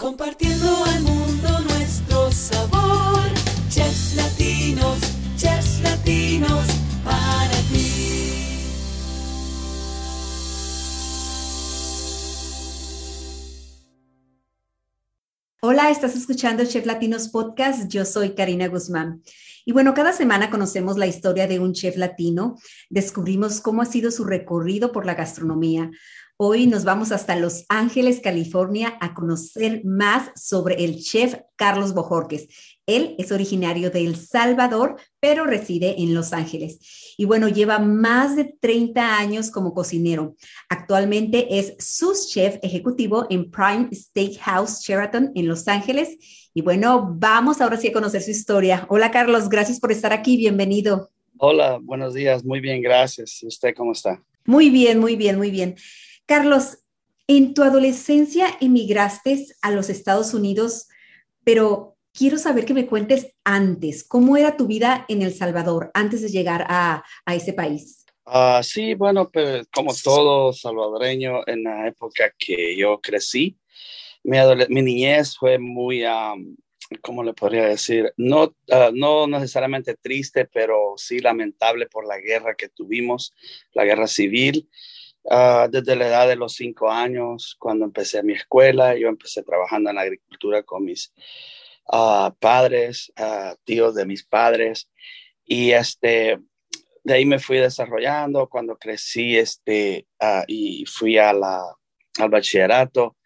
Compartiendo al mundo nuestro sabor. Chefs latinos, chefs latinos, para ti. Hola, estás escuchando Chef Latinos Podcast. Yo soy Karina Guzmán. Y bueno, cada semana conocemos la historia de un chef latino, descubrimos cómo ha sido su recorrido por la gastronomía. Hoy nos vamos hasta Los Ángeles, California, a conocer más sobre el chef Carlos Bojorques. Él es originario de El Salvador, pero reside en Los Ángeles. Y bueno, lleva más de 30 años como cocinero. Actualmente es sus chef ejecutivo en Prime Steakhouse Sheraton en Los Ángeles. Y bueno, vamos ahora sí a conocer su historia. Hola Carlos, gracias por estar aquí. Bienvenido. Hola, buenos días. Muy bien, gracias. ¿Y usted cómo está? Muy bien, muy bien, muy bien. Carlos, en tu adolescencia emigraste a los Estados Unidos, pero quiero saber que me cuentes antes, ¿cómo era tu vida en El Salvador antes de llegar a, ese país? Uh, sí, bueno, pues como todo salvadoreño en la época que yo crecí, mi, niñez fue muy, ¿cómo le podría decir? No, ah, no necesariamente triste, pero sí lamentable por la guerra que tuvimos, la guerra civil. Ah, desde la edad de los cinco años, cuando empecé mi escuela, yo empecé trabajando en la agricultura con mis uh, padres, uh, tíos de mis padres, y este, de ahí me fui desarrollando cuando crecí este, y fui a la, al bachillerato.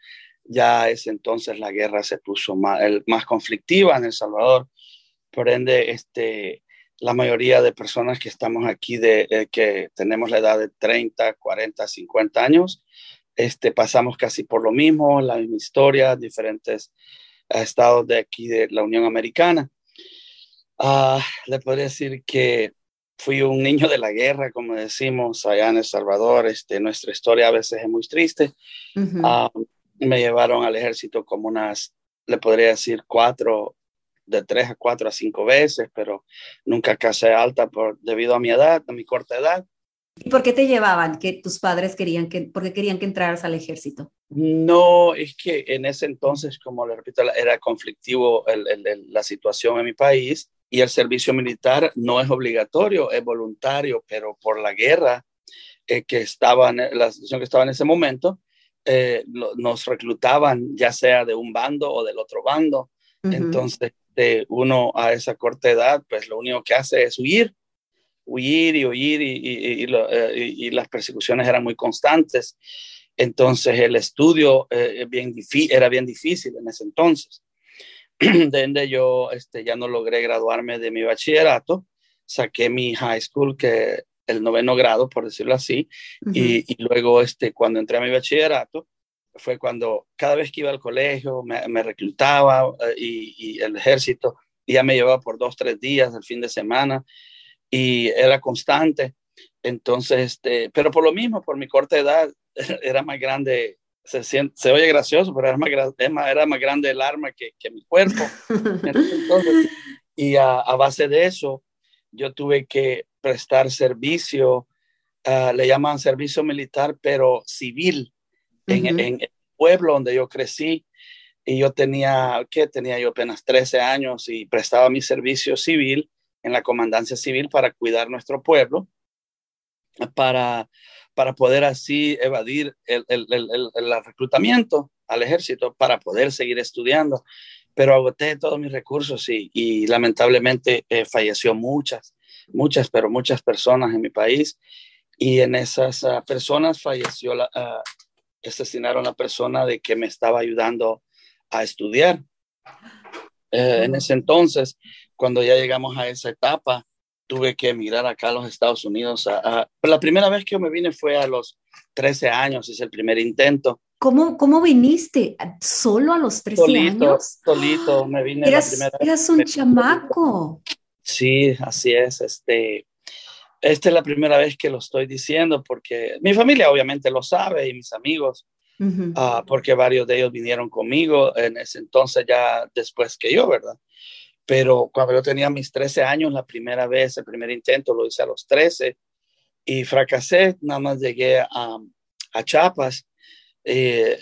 Ya es entonces la guerra se puso más, el, más conflictiva en El Salvador. Por ende, este, la mayoría de personas que estamos aquí, de, eh, que tenemos la edad de 30, 40, 50 años, este, pasamos casi por lo mismo, la misma historia, diferentes eh, estados de aquí de la Unión Americana. Uh, le podría decir que fui un niño de la guerra, como decimos allá en El Salvador. Este, nuestra historia a veces es muy triste. Ah, me llevaron al ejército como unas, le podría decir, cuatro de tres a cuatro a cinco veces, pero nunca casé alta por, debido a mi edad, a mi corta edad. ¿Y por qué te llevaban? ¿Que tus padres querían que, porque querían que entraras al ejército? No, es que en ese entonces, como le repito, era conflictivo el, el, la situación en mi país y el servicio militar no es obligatorio, es voluntario, pero por la guerra eh, que estaba, en, la situación que estaba en ese momento, eh, lo, nos reclutaban ya sea de un bando o del otro bando. Uh -huh. Entonces, de uno a esa corta edad, pues lo único que hace es huir, huir y huir y, y, y, eh, y las persecuciones eran muy constantes. Entonces el estudio eh, bien era bien difícil en ese entonces. De ende yo este, ya no logré graduarme de mi bachillerato, saqué mi high school, que el noveno grado, por decirlo así, uh -huh. y, luego este, cuando entré a mi bachillerato, fue cuando cada vez que iba al colegio me, me reclutaba eh, y, y, el ejército ya me llevaba por dos, tres días el fin de semana y era constante. Entonces, este, pero por lo mismo, por mi corta edad, era más grande, se, siente, se oye gracioso, pero era más, era más grande el arma que, que mi cuerpo. Entonces, y a, a, base de eso, yo tuve que prestar servicio, uh, le llaman servicio militar, pero civil en, uh -huh. en, el pueblo donde yo crecí. Y yo tenía, ¿qué? Tenía yo apenas 13 años y prestaba mi servicio civil en la comandancia civil para cuidar nuestro pueblo, para, para poder así evadir el, el, el, el, reclutamiento al ejército, para poder seguir estudiando. Pero agoté todos mis recursos y, y lamentablemente eh, falleció muchas, muchas, pero muchas personas en mi país. Y en esas uh, personas falleció la, uh, asesinaron a la persona de que me estaba ayudando a estudiar. Eh, en ese entonces, cuando ya llegamos a esa etapa, tuve que emigrar acá a los Estados Unidos. A, a, la primera vez que yo me vine fue a los 13 años, es el primer intento. ¿Cómo, cómo viniste? ¿Solo a los 13 solito, años? Solito, me vine eras, la primera Eras un chamaco. Sí, así es. Este, esta es la primera vez que lo estoy diciendo porque mi familia obviamente lo sabe y mis amigos, uh -huh. uh, porque varios de ellos vinieron conmigo en ese entonces ya después que yo, ¿verdad? Pero cuando yo tenía mis 13 años, la primera vez, el primer intento lo hice a los 13 y fracasé, nada más llegué a, a Chiapas. Y,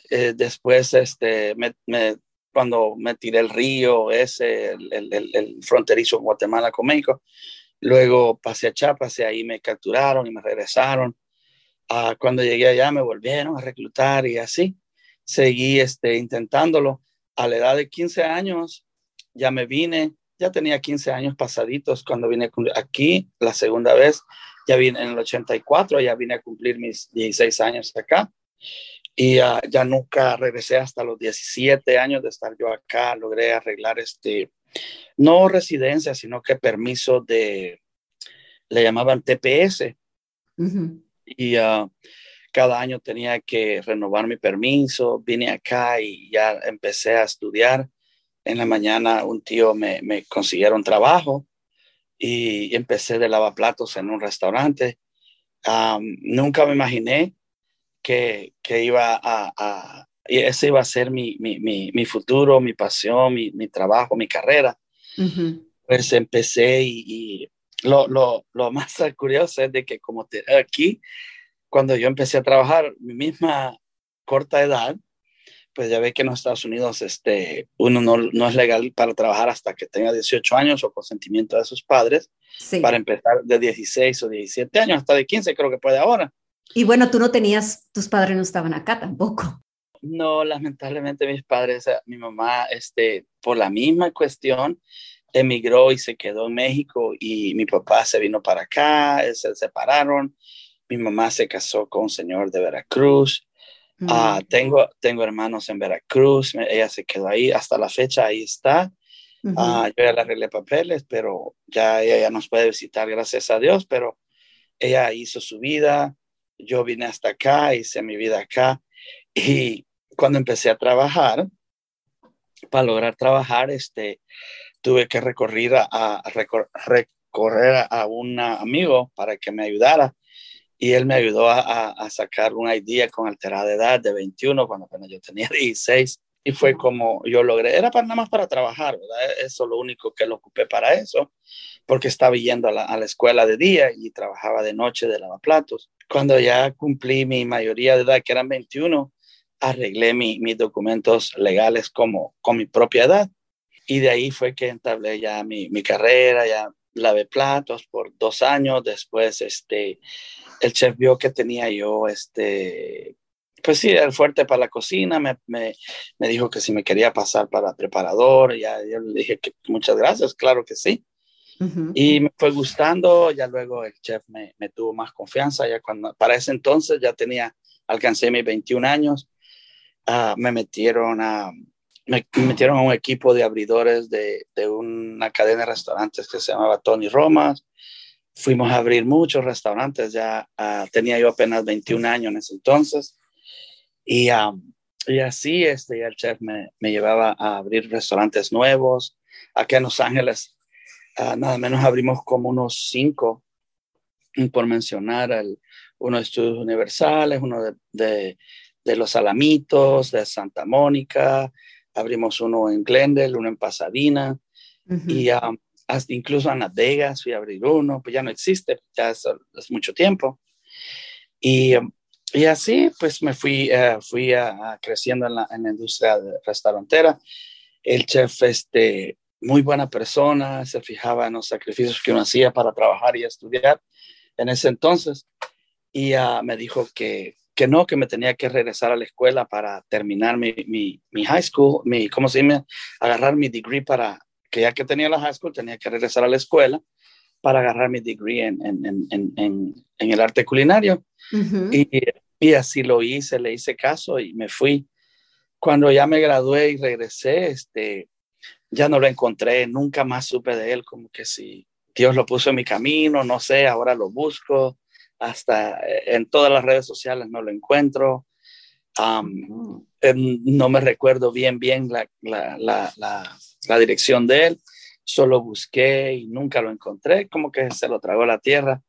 eh, después este, me, me, cuando me tiré el río, ese, el, el, el fronterizo Guatemala con México. Luego pasé a Chiapas y ahí me capturaron y me regresaron. Uh, cuando llegué allá me volvieron a reclutar y así. Seguí este, intentándolo. A la edad de 15 años ya me vine, ya tenía 15 años pasaditos cuando vine aquí la segunda vez. Ya vine en el 84, ya vine a cumplir mis 16 años acá y uh, ya nunca regresé hasta los 17 años de estar yo acá. Logré arreglar este, no residencia, sino que permiso de, le llamaban TPS. Y uh, cada año tenía que renovar mi permiso. Vine acá y ya empecé a estudiar. En la mañana un tío me, me consiguieron trabajo y empecé de lavaplatos en un restaurante. Um, nunca me imaginé que, que iba a, a, ese iba a ser mi, mi, mi, mi futuro, mi pasión, mi, mi, trabajo, mi carrera. Pues empecé y, y lo, lo, lo, más curioso es de que como te, aquí, cuando yo empecé a trabajar, mi misma corta edad, pues ya ve que en los Estados Unidos este, uno no, no, es legal para trabajar hasta que tenga 18 años o consentimiento de sus padres, sí. para empezar de 16 o 17 años, hasta de 15 creo que puede ahora. Y bueno, tú no tenías, tus padres no estaban acá tampoco. No, lamentablemente mis padres, mi mamá, este, por la misma cuestión, emigró y se quedó en México y mi papá se vino para acá, se separaron, mi mamá se casó con un señor de Veracruz, mm. uh, tengo, tengo hermanos en Veracruz, ella se quedó ahí, hasta la fecha ahí está. Uh -huh. uh, yo ya le arreglé papeles, pero ya ella ya nos puede visitar, gracias a Dios, pero ella hizo su vida, yo vine hasta acá, hice mi vida acá y cuando empecé a trabajar, para lograr trabajar, este, tuve que recorrer a, a recor recorrer a un amigo para que me ayudara y él me ayudó a, a, sacar un ID con alterada edad de 21 cuando apenas yo tenía 16 y fue como yo logré, era para nada más para trabajar, ¿verdad? Eso es lo único que lo ocupé para eso, porque estaba yendo a la, a la escuela de día y trabajaba de noche de lavaplatos. Cuando ya cumplí mi mayoría de edad, que eran 21, arreglé mi, mis documentos legales como con mi propia edad. Y de ahí fue que entablé ya mi, mi carrera, ya lavé platos por dos años. Después, este, el chef vio que tenía yo, este, pues sí, el fuerte para la cocina. Me, me, me, dijo que si me quería pasar para preparador. Ya yo le dije que muchas gracias, claro que sí. Uh -huh. Y me fue gustando. Ya luego el chef me, me tuvo más confianza. Ya cuando, para ese entonces ya tenía, alcancé mis 21 años uh, me metieron a me metieron a un equipo de abridores de, de, una cadena de restaurantes que se llamaba Tony Romas. Fuimos a abrir muchos restaurantes, ya uh, tenía yo apenas 21 años en ese entonces. Y, um, y así este, el chef me, me, llevaba a abrir restaurantes nuevos. Aquí en Los Ángeles, uh, nada menos abrimos como unos cinco, por mencionar, el, uno de Estudios Universales, uno de de los Alamitos, de Santa Mónica, abrimos uno en Glendale, uno en Pasadena, uh -huh. y um, hasta incluso en Las Vegas fui a abrir uno, pues ya no existe, ya es, es mucho tiempo. Y, um, y, así pues me fui, uh, fui creciendo en la, en la, industria restaurantera. El chef, este, muy buena persona, se fijaba en los sacrificios que uno hacía para trabajar y estudiar en ese entonces. Y uh, me dijo que que no, que me tenía que regresar a la escuela para terminar mi, mi, mi high school, mi, ¿cómo se llama? Agarrar mi degree para, que ya que tenía la high school, tenía que regresar a la escuela para agarrar mi degree en, en, en, en, en el arte culinario. Uh -huh. y, y, así lo hice, le hice caso y me fui. Cuando ya me gradué y regresé, este, ya no lo encontré, nunca más supe de él, como que si Dios lo puso en mi camino, no sé, ahora lo busco hasta eh, en todas las redes sociales no lo encuentro. Um, no me recuerdo bien, bien la, la, la, la, dirección de él. Solo busqué y nunca lo encontré, como que se lo tragó la tierra,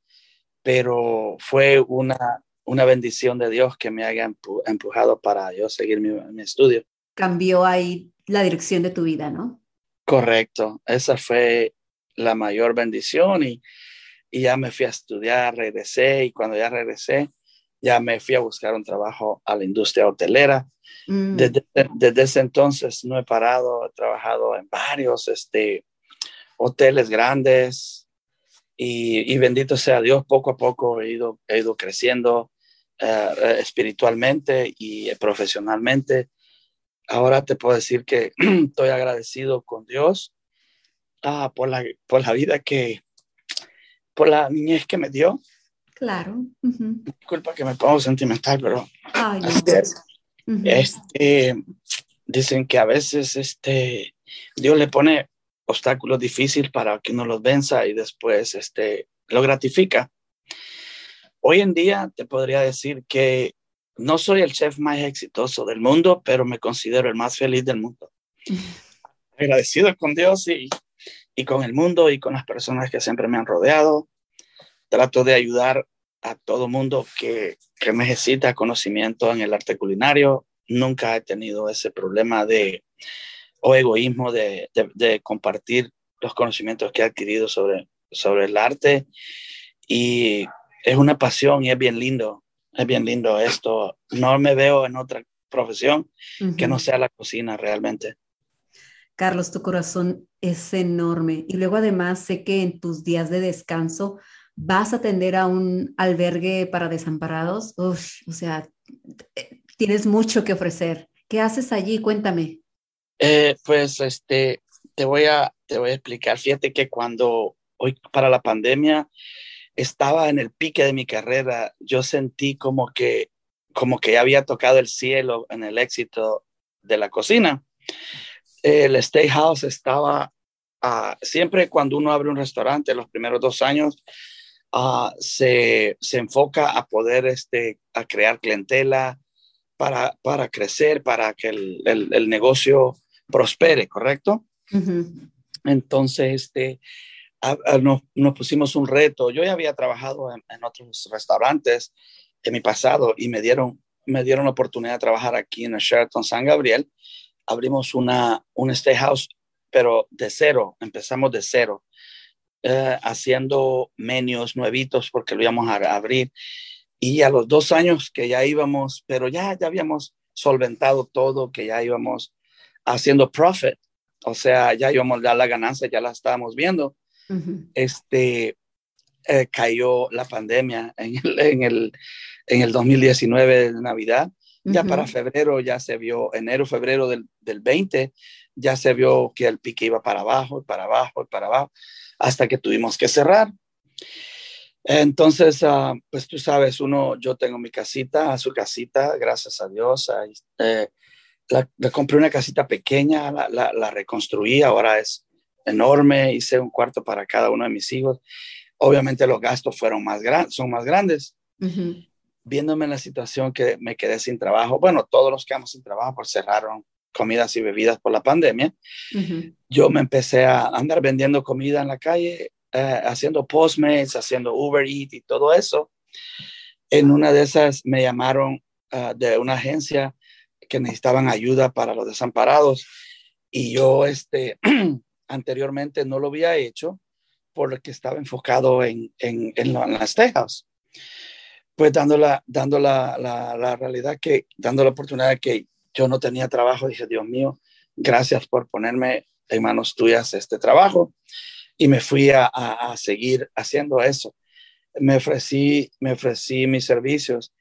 pero fue una, una bendición de Dios que me haya empujado para yo seguir mi, mi estudio. Cambió ahí la dirección de tu vida, ¿no? Correcto, esa fue la mayor bendición y, y ya me fui a estudiar, regresé y cuando ya regresé ya me fui a buscar un trabajo a la industria hotelera. Mm, Desde, desde ese entonces no he parado, he trabajado en varios este, hoteles grandes y, y bendito sea Dios, poco a poco he ido, he ido creciendo eh, eh, espiritualmente y profesionalmente. Ahora te puedo decir que estoy agradecido con Dios ah, por, la, por la vida que, por la niñez que me dio. claro. ujú. Disculpa que me pongo sentimental, pero Ay, este, dicen que a veces este, Dios le pone obstáculos difíciles para que uno los venza y después este, lo gratifica. Hoy en día te podría decir que no soy el chef más exitoso del mundo, pero me considero el más feliz del mundo. Agradecido con Dios y, y con el mundo y con las personas que siempre me han rodeado. Trato de ayudar a todo mundo que, que necesita conocimiento en el arte culinario. Nunca he tenido ese problema de o egoísmo de, de- de compartir los conocimientos que he adquirido sobre, sobre el arte. Y es una pasión y es bien lindo. Es bien lindo esto. No me veo en otra profesión que no sea la cocina realmente. Carlos, tu corazón es enorme. Y luego además sé que en tus días de descanso vas a atender a un albergue para desamparados. Uf, o sea, eh, tienes mucho que ofrecer. ¿Qué haces allí? Cuéntame. Eh, pues este, te voy a, te voy a explicar. Fíjate que cuando hoy para la pandemia estaba en el pique de mi carrera, yo sentí como que, como que ya había tocado el cielo en el éxito de la cocina. El steakhouse estaba, ah, siempre cuando uno abre un restaurante, los primeros dos años, ah, se, se enfoca a poder este, a crear clientela para, para crecer, para que el, el- el negocio prospere, ¿correcto? Entonces, este, a- a- nos, nos pusimos un reto. Yo ya había trabajado en, en otros restaurantes en mi pasado y me dieron, me dieron la oportunidad de trabajar aquí en el Sheraton San Gabriel. Abrimos una, un steakhouse, pero de cero, empezamos de cero, eh, haciendo menús nuevitos porque lo íbamos a abrir. Y a los dos años que ya íbamos, pero ya, ya habíamos solventado todo, que ya íbamos haciendo profit, o sea, ya íbamos ya la ganancia, ya la estábamos viendo. Este eh, cayó la pandemia en el, en el, en el 2019 de Navidad. Ya para febrero ya se vio, enero, febrero del, del 20, ya se vio que el pique iba para abajo, y para abajo, y para abajo, hasta que tuvimos que cerrar. Entonces, ah, pues tú sabes, uno, yo tengo mi casita, su casita, gracias a Dios. ahí, eh, la, compré una casita pequeña, la, la, la reconstruí, ahora es enorme, hice un cuarto para cada uno de mis hijos. Obviamente los gastos fueron más grandes, son más grandes. Viéndome en la situación que me quedé sin trabajo, bueno, todos los quedamos sin trabajo por cerraron comidas y bebidas por la pandemia, yo me empecé a andar vendiendo comida en la calle, eh, haciendo Postmates, haciendo Uber Eats y todo eso. En una de esas me llamaron ah, de una agencia que necesitaban ayuda para los desamparados y yo este, anteriormente no lo había hecho porque estaba enfocado en, en, en, en las tejas. Pues dando, la, dando la, la, la realidad que, dando la oportunidad que yo no tenía trabajo, dije, Dios mío, gracias por ponerme en manos tuyas este trabajo. Y me fui a, a, a seguir haciendo eso. Me ofrecí, me ofrecí mis servicios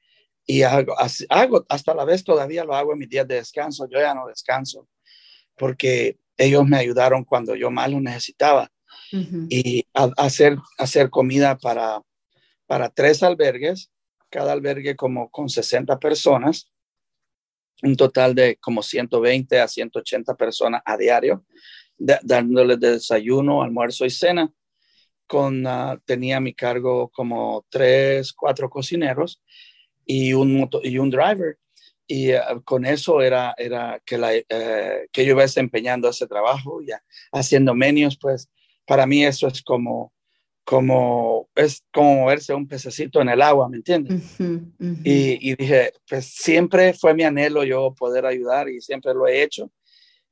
y hago, hago, hasta la vez todavía lo hago en mis días de descanso. Yo ya no descanso porque ellos me ayudaron cuando yo más lo necesitaba y a hacer, hacer comida para, para tres albergues, cada albergue como con 60 personas, un total de como 120 a 180 personas a diario, da- dándoles desayuno, almuerzo y cena. Con, ah, tenía a mi cargo como tres, cuatro cocineros y un, y un driver. Y ah, con eso era, era que, eh, que yo iba desempeñando ese trabajo, ya haciendo menús, pues para mí eso es como, como, es como verse un pececito en el agua, ¿me entiendes? Ujú, ujú. Y, y dije, pues siempre fue mi anhelo yo poder ayudar y siempre lo he hecho.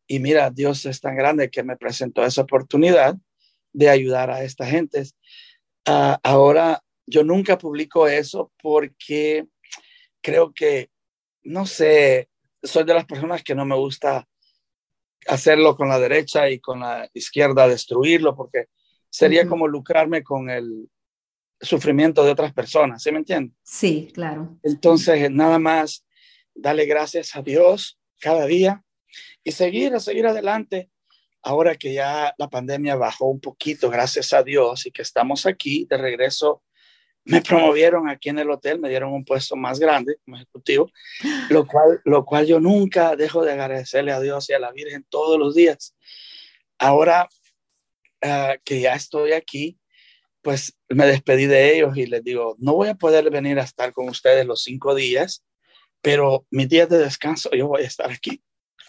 Y mira, Dios es tan grande que me presentó esa oportunidad de ayudar a esta gente. Ah, ahora, yo nunca publico eso porque creo que, no sé, soy de las personas que no me gusta hacerlo con la derecha y con la izquierda, destruirlo, porque sería como lucrarme con el sufrimiento de otras personas, ¿sí me entiendes? Sí, claro. Entonces, nada más, darle gracias a Dios cada día y seguir, a seguir adelante. Ahora que ya la pandemia bajó un poquito, gracias a Dios, y que estamos aquí de regreso me promovieron aquí en el hotel, me dieron un puesto más grande como ejecutivo, lo cual, lo cual yo nunca dejo de agradecerle a Dios y a la Virgen todos los días. Ahora uh, que ya estoy aquí, pues me despedí de ellos y les digo, no voy a poder venir a estar con ustedes los cinco días, pero mis días de descanso yo voy a estar aquí.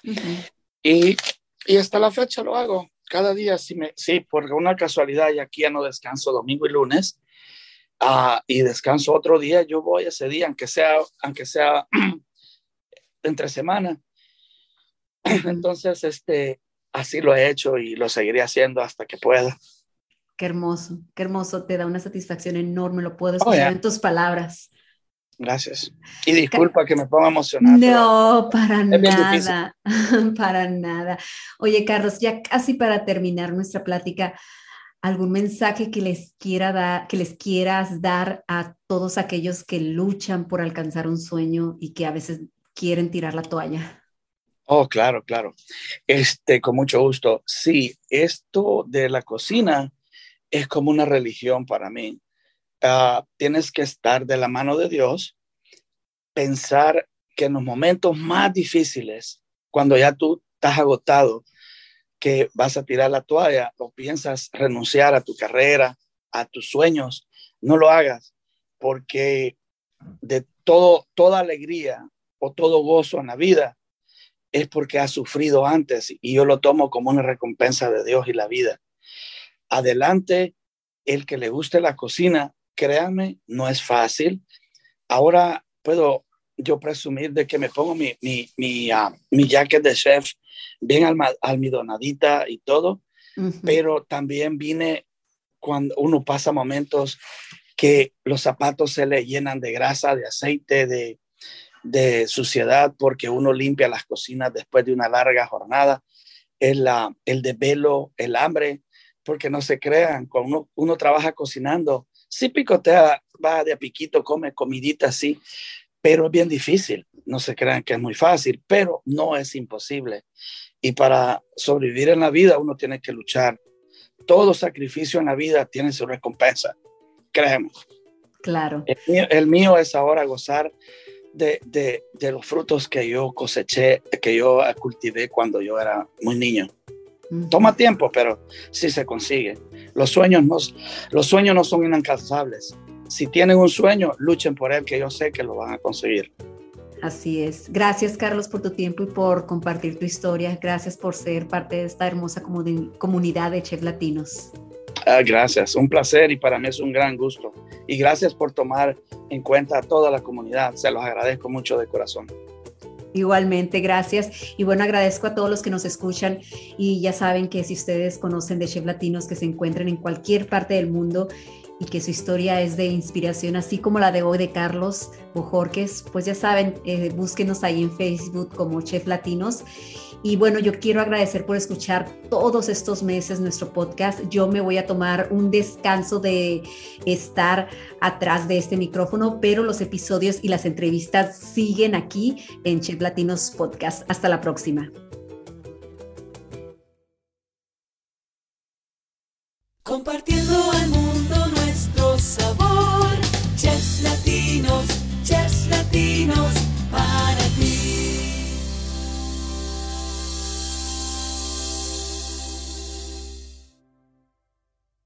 Uh -huh. y, y hasta la fecha lo hago. Cada día, sí, me, sí, por una casualidad, y aquí ya no descanso domingo y lunes, uh, y descanso otro día, yo voy ese día, aunque sea, aunque sea entre semana. Entonces, este, así lo he hecho y lo seguiré haciendo hasta que pueda. Qué hermoso, qué hermoso, te da una satisfacción enorme, lo puedo escuchar oh, yeah. en tus palabras. Gracias. Y disculpa que me ponga emocionado. No, para nada, para nada. Oye, Carlos, ya casi para terminar nuestra plática, algún mensaje que les quiera dar, que les quieras dar a todos aquellos que luchan por alcanzar un sueño y que a veces quieren tirar la toalla. Oh, claro, claro. Este, con mucho gusto. Sí, esto de la cocina es como una religión para mí. Uh, tienes que estar de la mano de Dios, pensar que en los momentos más difíciles, cuando ya tú estás agotado, que vas a tirar la toalla o piensas renunciar a tu carrera, a tus sueños, no lo hagas, porque de todo, toda alegría o todo gozo en la vida es porque has sufrido antes y yo lo tomo como una recompensa de Dios y la vida. Adelante, el que le guste la cocina, créanme, no es fácil. Ahora puedo yo presumir de que me pongo mi, mi, mi, uh, mi jacket de chef bien almidonadita y todo, uh -huh. pero también vine cuando uno pasa momentos que los zapatos se le llenan de grasa, de aceite, de, de suciedad, porque uno limpia las cocinas después de una larga jornada, el, el desvelo, el hambre, porque no se crean, cuando uno, uno trabaja cocinando, sí picotea, va de a piquito, come comidita así, pero es bien difícil. No se crean que es muy fácil, pero no es imposible. Y para sobrevivir en la vida uno tiene que luchar. Todo sacrificio en la vida tiene su recompensa, creemos. Claro. El mío, el mío es ahora gozar de, de, de, los frutos que yo coseché, que yo cultivé cuando yo era muy niño. Toma tiempo, pero sí se consigue. Los sueños no, los sueños no son inalcanzables. Si tienen un sueño, luchen por él, que yo sé que lo van a conseguir. Así es. Gracias, Carlos, por tu tiempo y por compartir tu historia. Gracias por ser parte de esta hermosa comunidad de chefs latinos. Ah, gracias, un placer y para mí es un gran gusto. Y gracias por tomar en cuenta a toda la comunidad. Se los agradezco mucho de corazón. Igualmente, gracias. Y bueno, agradezco a todos los que nos escuchan y ya saben que si ustedes conocen de chefs latinos que se encuentren en cualquier parte del mundo y que su historia es de inspiración, así como la de hoy de Carlos Bojorques, pues ya saben, eh, búsquenos ahí en Facebook como Chef Latinos. Y bueno, yo quiero agradecer por escuchar todos estos meses nuestro podcast. Yo me voy a tomar un descanso de estar atrás de este micrófono, pero los episodios y las entrevistas siguen aquí en Chef Latinos Podcast. Hasta la próxima.